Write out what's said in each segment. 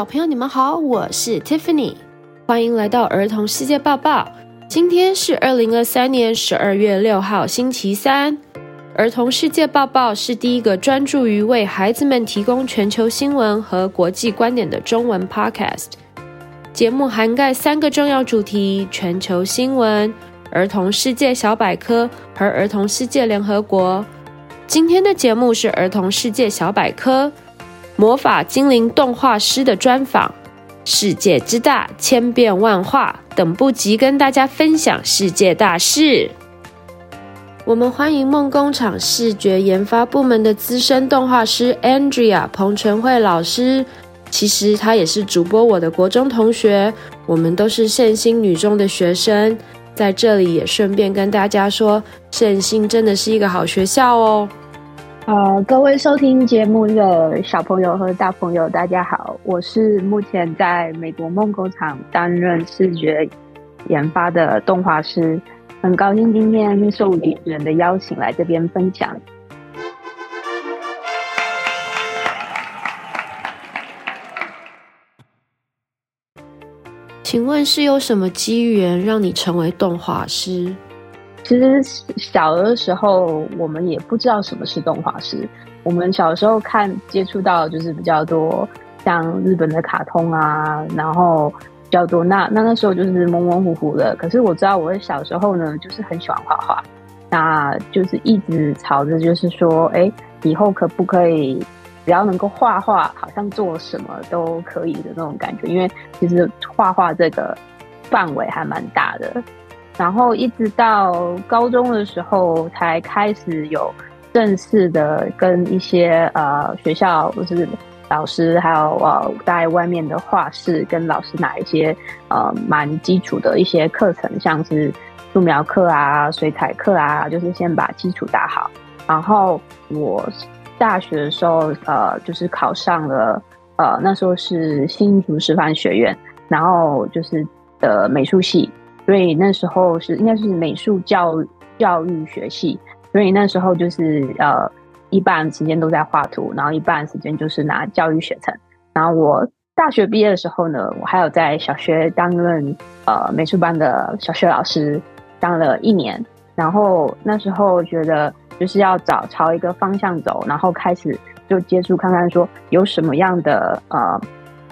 小朋友，你们好，我是 Tiffany，欢迎来到儿童世界报报。今天是二零二三年十二月六号，星期三。儿童世界报报是第一个专注于为孩子们提供全球新闻和国际观点的中文 podcast。节目涵盖三个重要主题：全球新闻、儿童世界小百科和儿童世界联合国。今天的节目是儿童世界小百科。魔法精灵动画师的专访，世界之大，千变万化，等不及跟大家分享世界大事。我们欢迎梦工厂视觉研发部门的资深动画师 Andrea 彭纯慧老师。其实她也是主播我的国中同学，我们都是圣心女中的学生。在这里也顺便跟大家说，圣心真的是一个好学校哦。呃，各位收听节目的小朋友和大朋友，大家好，我是目前在美国梦工厂担任视觉研发的动画师，很高兴今天受主持人的邀请来这边分享。请问是有什么机缘让你成为动画师？其实小的时候，我们也不知道什么是动画师。我们小时候看接触到就是比较多像日本的卡通啊，然后比较多。那那那时候就是模模糊糊的。可是我知道我小时候呢，就是很喜欢画画，那就是一直朝着就是说，哎，以后可不可以只要能够画画，好像做什么都可以的那种感觉。因为其实画画这个范围还蛮大的。然后一直到高中的时候，才开始有正式的跟一些呃学校，就是老师，还有呃在外面的画室跟老师拿一些呃蛮基础的一些课程，像是素描课啊、水彩课啊，就是先把基础打好。然后我大学的时候，呃，就是考上了呃那时候是新竹师范学院，然后就是的美术系。所以那时候是应该是美术教教育学系，所以那时候就是呃一半时间都在画图，然后一半时间就是拿教育学程。然后我大学毕业的时候呢，我还有在小学担任呃美术班的小学老师，当了一年。然后那时候觉得就是要找朝一个方向走，然后开始就接触看看说有什么样的呃，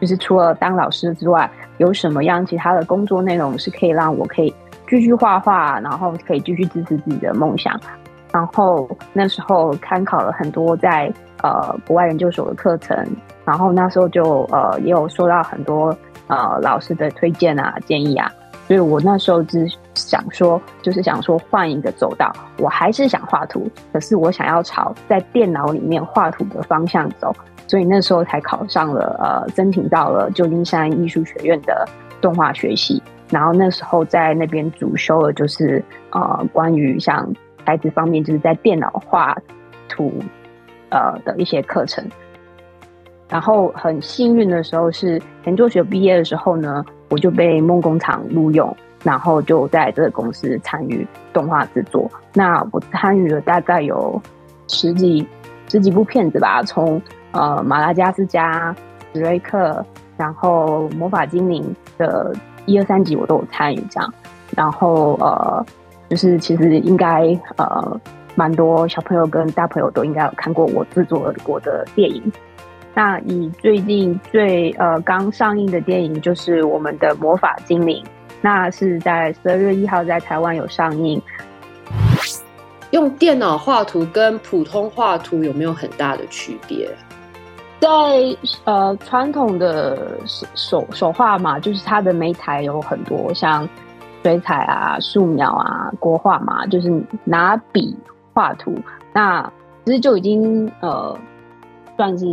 就是除了当老师之外。有什么样其他的工作内容是可以让我可以继续画画，然后可以继续支持自己的梦想。然后那时候参考了很多在呃国外研究所的课程，然后那时候就呃也有收到很多呃老师的推荐啊建议啊，所以我那时候只想说，就是想说换一个走道，我还是想画图，可是我想要朝在电脑里面画图的方向走。所以那时候才考上了，呃，申请到了旧金山艺术学院的动画学系。然后那时候在那边主修的就是呃，关于像孩子方面，就是在电脑画图呃的一些课程。然后很幸运的时候是研究学毕业的时候呢，我就被梦工厂录用，然后就在这个公司参与动画制作。那我参与了大概有十几十几部片子吧，从呃，马达加斯加、史瑞克，然后魔法精灵的一二三集我都有参与这样，然后呃，就是其实应该呃，蛮多小朋友跟大朋友都应该有看过我制作过的电影。那以最近最呃刚上映的电影就是我们的魔法精灵，那是在十二月一号在台湾有上映。用电脑画图跟普通画图有没有很大的区别？在呃传统的手手手画嘛，就是它的媒材有很多，像水彩啊、素描啊、国画嘛，就是拿笔画图。那其实就已经呃算是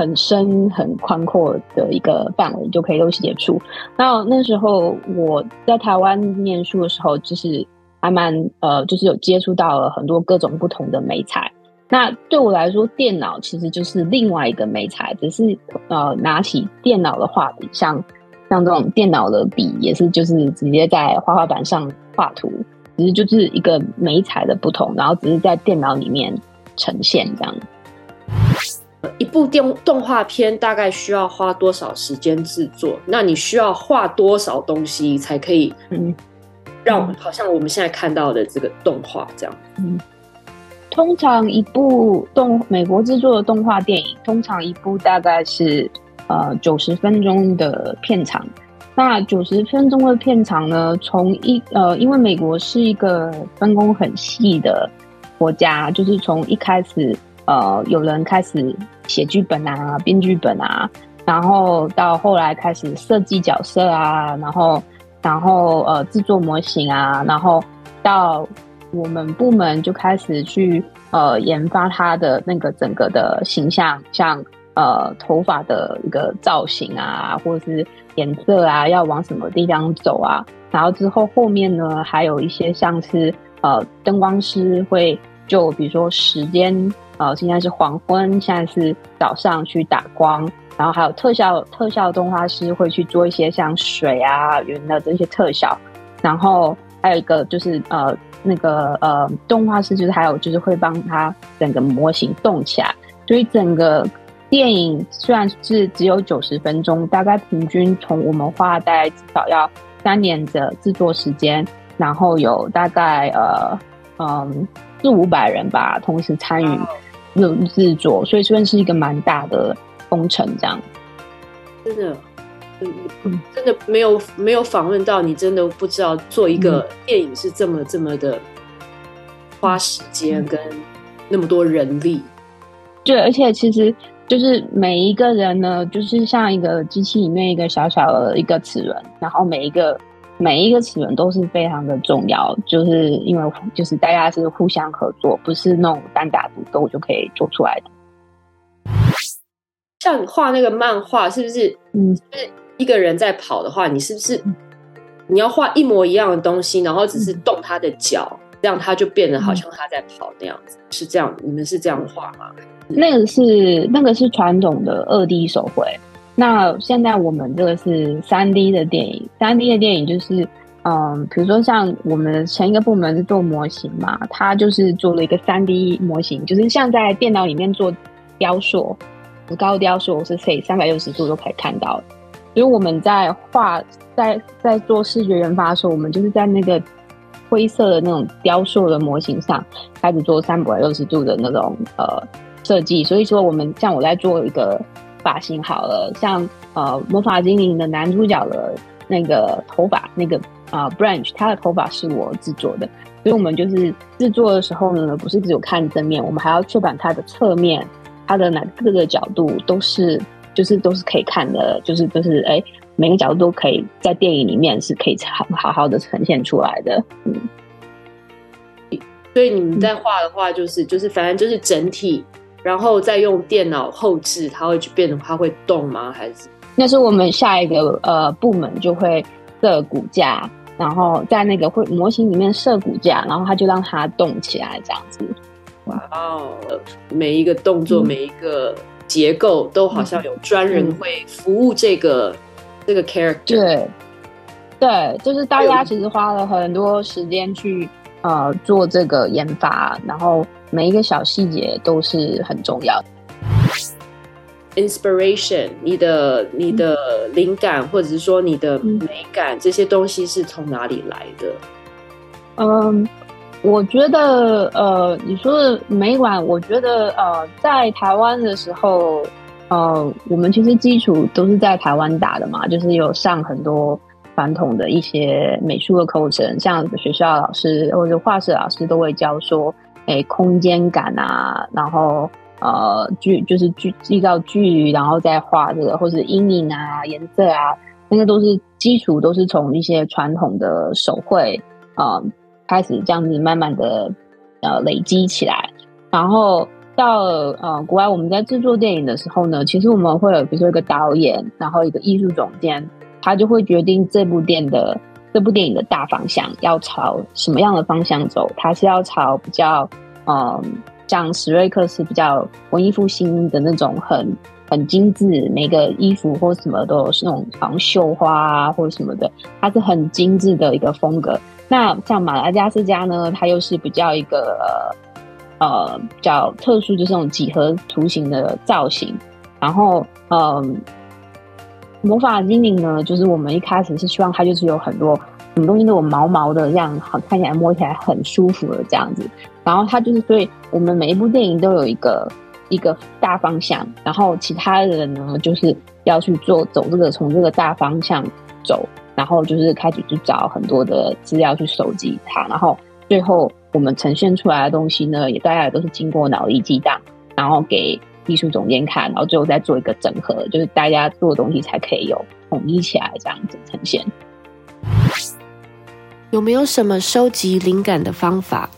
很深很宽阔的一个范围，就可以都写出。那那时候我在台湾念书的时候，就是还蛮呃，就是有接触到了很多各种不同的媒材。那对我来说，电脑其实就是另外一个媒材，只是呃，拿起电脑的画笔，像像这种电脑的笔，也是就是直接在画画板上画图，只是就是一个媒材的不同，然后只是在电脑里面呈现这样。一部电动画片大概需要花多少时间制作？那你需要画多少东西才可以？嗯，让好像我们现在看到的这个动画这样。嗯，通常一部动美国制作的动画电影，通常一部大概是呃九十分钟的片长。那九十分钟的片长呢？从一呃，因为美国是一个分工很细的国家，就是从一开始。呃，有人开始写剧本啊，编剧本啊，然后到后来开始设计角色啊，然后，然后呃制作模型啊，然后到我们部门就开始去呃研发它的那个整个的形象，像呃头发的一个造型啊，或者是颜色啊，要往什么地方走啊，然后之后后面呢，还有一些像是呃灯光师会就比如说时间。呃，现在是黄昏，现在是早上去打光，然后还有特效特效动画师会去做一些像水啊、云的这些特效，然后还有一个就是呃那个呃动画师就是还有就是会帮他整个模型动起来，所以整个电影虽然是只有九十分钟，大概平均从我们画大概至少要三年的制作时间，然后有大概呃嗯四五百人吧，同时参与。有制作，所以算是一个蛮大的工程，这样。真的，嗯，真的没有没有访问到你，真的不知道做一个电影是这么、嗯、这么的花时间跟那么多人力。对，而且其实就是每一个人呢，就是像一个机器里面一个小小的一个齿轮，然后每一个。每一个齿轮都是非常的重要，就是因为就是大家是互相合作，不是那种单打独斗就可以做出来的。像你画那个漫画，是不是？嗯，就是一个人在跑的话，你是不是你要画一模一样的东西，然后只是动他的脚，嗯、这样他就变得好像他在跑那样子？是这样？你们是这样画吗？那个是那个是传统的二 D 手绘。那现在我们这个是三 D 的电影，三 D 的电影就是，嗯，比如说像我们前一个部门是做模型嘛，他就是做了一个三 D 模型，就是像在电脑里面做雕塑，高雕塑是可以三百六十度都可以看到的。所以我们在画，在在做视觉研发的时候，我们就是在那个灰色的那种雕塑的模型上开始做三百六十度的那种呃设计。所以说，我们像我在做一个。发型好了，像呃魔法精灵的男主角的那个头发，那个啊、呃、Branch，他的头发是我制作的，所以我们就是制作的时候呢，不是只有看正面，我们还要确保它的侧面，它的哪各个角度都是就是都是可以看的，就是就是哎每个角度都可以在电影里面是可以好好好的呈现出来的，嗯。所以你们在画的话，就是、就是反正就是整体。然后再用电脑后置，它会去变的，它会动吗？还是那是我们下一个呃部门就会设骨架，然后在那个会模型里面设骨架，然后它就让它动起来这样子。哇哦，每一个动作，嗯、每一个结构都好像有专人会服务这个、嗯、这个 character。对，对，就是大家其实花了很多时间去呃做这个研发，然后。每一个小细节都是很重要的。Inspiration，你的你的灵感，或者是说你的美感，这些东西是从哪里来的？嗯，我觉得呃，你说的美感，我觉得呃，在台湾的时候，呃，我们其实基础都是在台湾打的嘛，就是有上很多传统的一些美术的课程，像学校老师或者画室老师都会教说。诶，空间感啊，然后呃，距就是距依照距离，然后再画这个，或是阴影啊、颜色啊，那个都是基础，都是从一些传统的手绘啊、开始这样子慢慢的呃累积起来，然后到呃国外，我们在制作电影的时候呢，其实我们会有比如说一个导演，然后一个艺术总监，他就会决定这部电影的。这部电影的大方向要朝什么样的方向走？它是要朝比较，嗯，像史瑞克是比较文艺复兴的那种很很精致，每个衣服或什么都有那种好像绣花啊或者什么的，它是很精致的一个风格。那像马达加斯加呢，它又是比较一个呃比较特殊，就是那种几何图形的造型。然后，嗯，魔法精灵呢，就是我们一开始是希望它就是有很多什么东西都有毛毛的，这样好看起来摸起来很舒服的这样子。然后它就是，所以我们每一部电影都有一个一个大方向，然后其他人呢，就是要去做走这个从这个大方向走，然后就是开始去找很多的资料去收集它，然后最后我们呈现出来的东西呢，也大概都是经过脑力激荡，然后给。艺术总监看，然后最后再做一个整合，就是大家做的东西才可以有统一起来这样子呈现。有没有什么收集灵感的方法？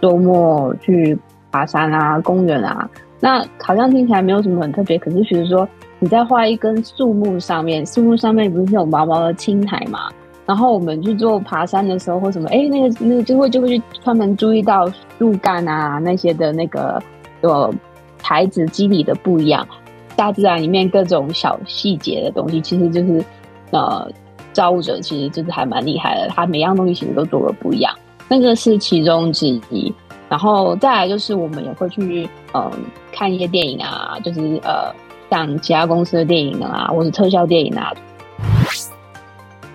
周末去爬山啊，公园啊，那好像听起来没有什么很特别。可是，比如说你在画一根树木上面，树木上面不是有毛毛的青苔嘛？然后我们去做爬山的时候，或什么，哎，那个那个就会就会去专门注意到树干啊那些的那个有。材质肌理的不一样，大自然里面各种小细节的东西，其实就是呃，造物者其实就是还蛮厉害的。他每样东西其实都做的不一样，那个是其中之一。然后再来就是我们也会去嗯、看一些电影啊，就是呃像其他公司的电影啊，或者特效电影啊。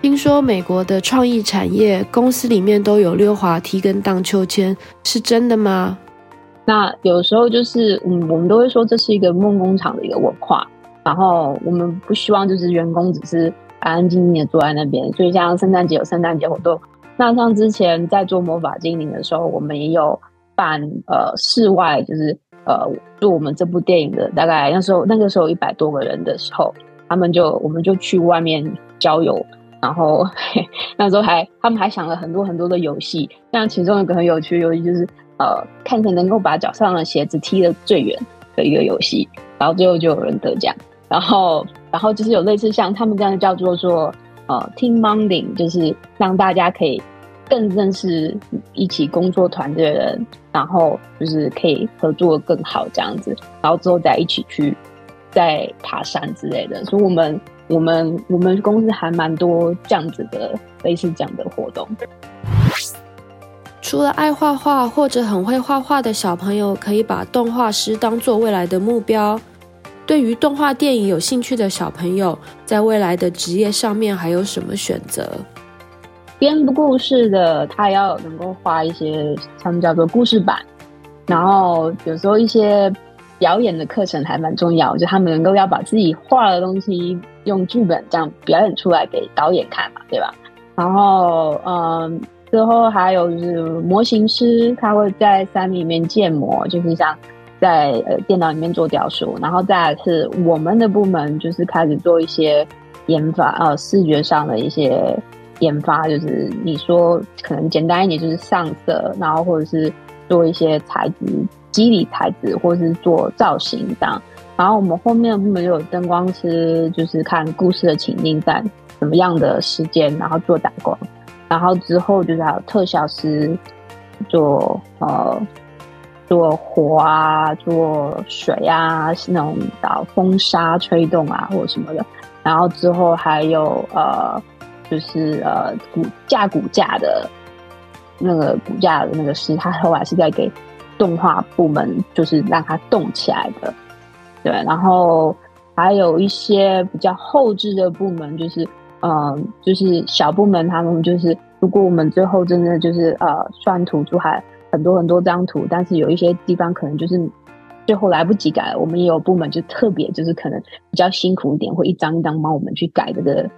听说美国的创意产业公司里面都有溜滑梯跟荡秋千，是真的吗？那有时候就是，嗯，我们都会说这是一个梦工厂的一个文化，然后我们不希望就是员工只是安安静静的坐在那边。所以像圣诞节有圣诞节活动，那像之前在做魔法精灵的时候，我们也有办呃室外，就是呃做我们这部电影的大概那时候那个时候一百多个人的时候，他们就我们就去外面郊游，然后嘿 那时候还他们还想了很多很多的游戏，像其中一个很有趣的游戏就是。呃，看谁能够把脚上的鞋子踢得最远的一个游戏，然后最后就有人得奖。然后，然后就是有类似像他们这样叫做做呃 team bonding，就是让大家可以更认识一起工作团队的人，然后就是可以合作更好这样子，然后之后再一起去再爬山之类的。所以我们我们我们公司还蛮多这样子的类似这样的活动。除了爱画画或者很会画画的小朋友，可以把动画师当做未来的目标。对于动画电影有兴趣的小朋友，在未来的职业上面还有什么选择？编故事的，他要能够画一些他们叫做故事板，然后有时候一些表演的课程还蛮重要，就他们能够要把自己画的东西用剧本这样表演出来给导演看嘛，对吧？然后，嗯。之后还有就是模型师，他会在三 D 里面建模，就是像在呃电脑里面做雕塑。然后再来是我们的部门，就是开始做一些研发，呃，视觉上的一些研发，就是你说可能简单一点，就是上色，然后或者是做一些材质、肌理材质，或是做造型这样。然后我们后面部门有灯光师，就是看故事的情境在什么样的时间，然后做打光。然后之后就是还有特效师做呃做火啊，做水啊，那种导风沙吹动啊或者什么的。然后之后还有呃就是呃骨架骨架的那个骨架的那个师，他后来是在给动画部门，就是让它动起来的。对，然后还有一些比较后置的部门，就是。嗯，就是小部门，他们就是，如果我们最后真的就是呃算图出还很多很多张图，但是有一些地方可能就是最后来不及改，我们也有部门就特别就是可能比较辛苦一点，会一张一张帮我们去改这个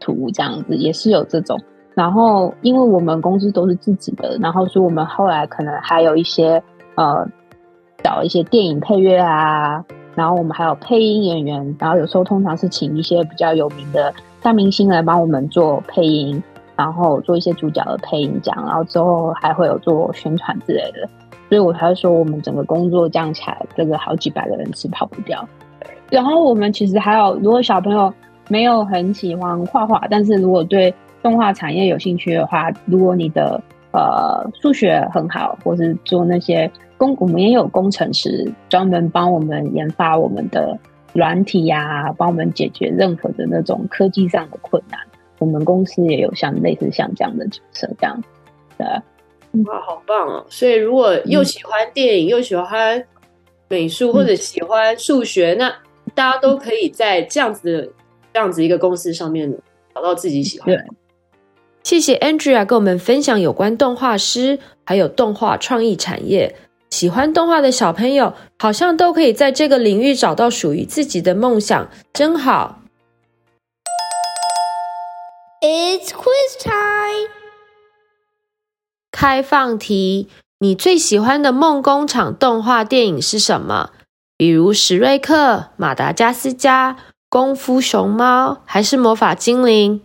图，这样子也是有这种。然后因为我们公司都是自己的，然后所以我们后来可能还有一些呃找一些电影配乐啊，然后我们还有配音演员，然后有时候通常是请一些比较有名的。大明星来帮我们做配音，然后做一些主角的配音这样，然后之后还会有做宣传之类的，所以我才会说我们整个工作降起来，这个好几百个人是跑不掉。然后我们其实还有，如果小朋友没有很喜欢画画，但是如果对动画产业有兴趣的话，如果你的呃数学很好，或是做那些工，我们也有工程师专门帮我们研发我们的。软体呀、啊，帮我们解决任何的那种科技上的困难。我们公司也有像类似像这样的角色，这样的。哇，好棒哦！所以如果又喜欢电影，嗯、又喜欢美术，或者喜欢数学，嗯、那大家都可以在这样子的这样子一个公司上面找到自己喜欢的。对谢谢 Andrea 跟我们分享有关动画师还有动画创意产业。喜欢动画的小朋友好像都可以在这个领域找到属于自己的梦想，真好。It's quiz time。开放题：你最喜欢的梦工厂动画电影是什么？比如史瑞克、马达加斯加、功夫熊猫，还是魔法精灵？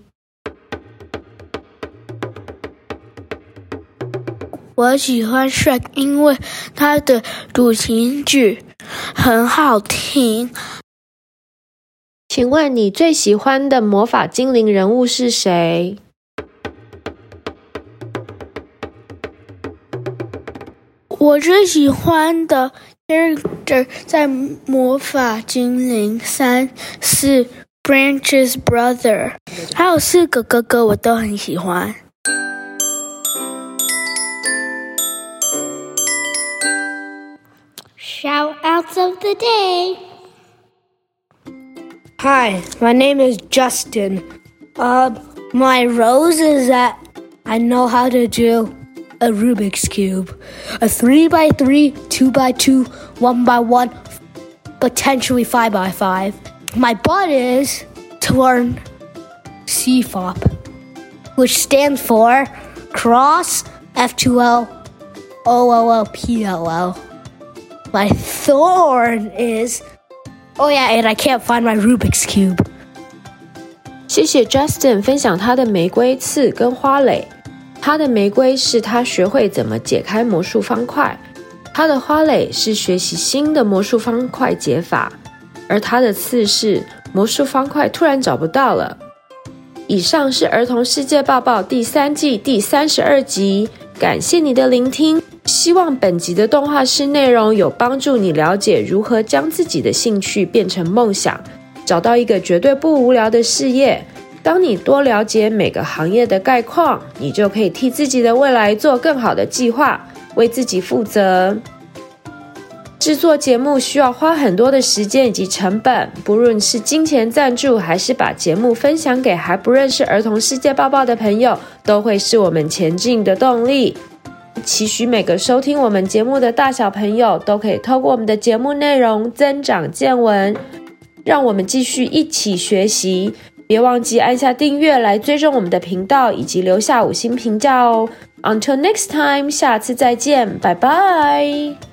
我喜欢 Shrek，因为它的主题曲很好听。请问你最喜欢的魔法精灵人物是谁？我最喜欢的 character 在魔法精灵三是 Branches brother，还有四个哥哥我都很喜欢。Of the day. Hi, my name is Justin. Uh, my rose is that I know how to do a Rubik's Cube. A 3 by 3 2 by 2 1 by 1 potentially 5 by 5 My butt is to learn CFOP, which stands for Cross F2L OLLPLL. My thorn is, oh yeah, and I can't find my Rubik's Cube. 谢谢 Justin 分享他的玫瑰刺跟花蕾。他的玫瑰是他学会怎么解开魔术方块，他的花蕾是学习新的魔术方块解法，而他的刺是魔术方块突然找不到了。以上是儿童世界报报第三季第三十二集，感谢你的聆听。希望本集的动画师内容有帮助你了解如何将自己的兴趣变成梦想，找到一个绝对不无聊的事业。当你多了解每个行业的概况，你就可以替自己的未来做更好的计划，为自己负责。制作节目需要花很多的时间以及成本，不论是金钱赞助，还是把节目分享给还不认识儿童世界报报的朋友，都会是我们前进的动力。期许每个收听我们节目的大小朋友都可以透过我们的节目内容增长见闻，让我们继续一起学习。别忘记按下订阅来追踪我们的频道，以及留下五星评价哦。Until next time，下次再见，拜拜。